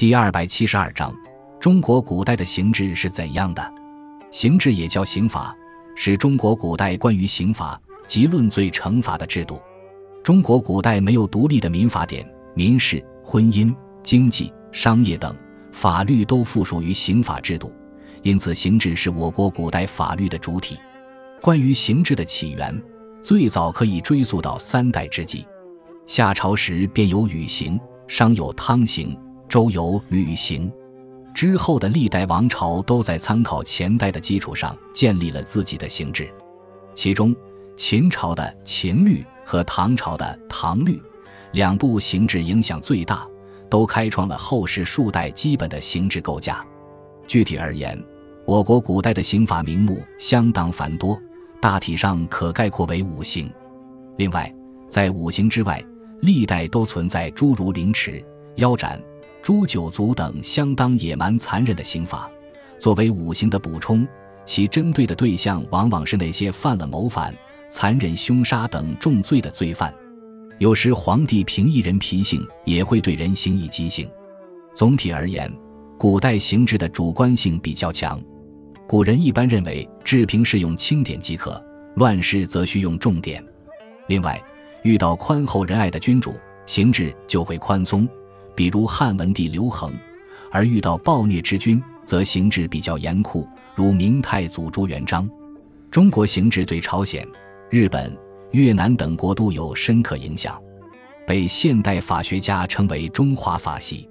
第二百七十二章：中国古代的刑制是怎样的？刑制也叫刑法，是中国古代关于刑罚及论罪惩罚的制度。中国古代没有独立的民法典，民事、婚姻、经济、商业等法律都附属于刑法制度，因此刑制是我国古代法律的主体。关于刑制的起源，最早可以追溯到三代之际，夏朝时便有禹刑，商有汤刑，周游旅行。之后的历代王朝都在参考前代的基础上建立了自己的刑制，其中秦朝的秦律和唐朝的唐律两部刑制影响最大，都开创了后世数代基本的刑制构架。具体而言，我国古代的刑法名目相当繁多。大体上可概括为五行。另外，在五行之外，历代都存在诸如凌迟、腰斩、诛九族等相当野蛮残忍的刑罚，作为五行的补充。其针对的对象往往是那些犯了谋反、残忍凶杀等重罪的罪犯。有时皇帝凭一人脾性，也会对人行以极刑。总体而言，古代刑制的主观性比较强。古人一般认为，治平是用轻典即可，乱世则需用重典。另外，遇到宽厚仁爱的君主，刑制就会宽松，比如汉文帝刘恒；而遇到暴虐之君，则刑制比较严酷，如明太祖朱元璋。中国刑制对朝鲜、日本、越南等国都有深刻影响，被现代法学家称为中华法系。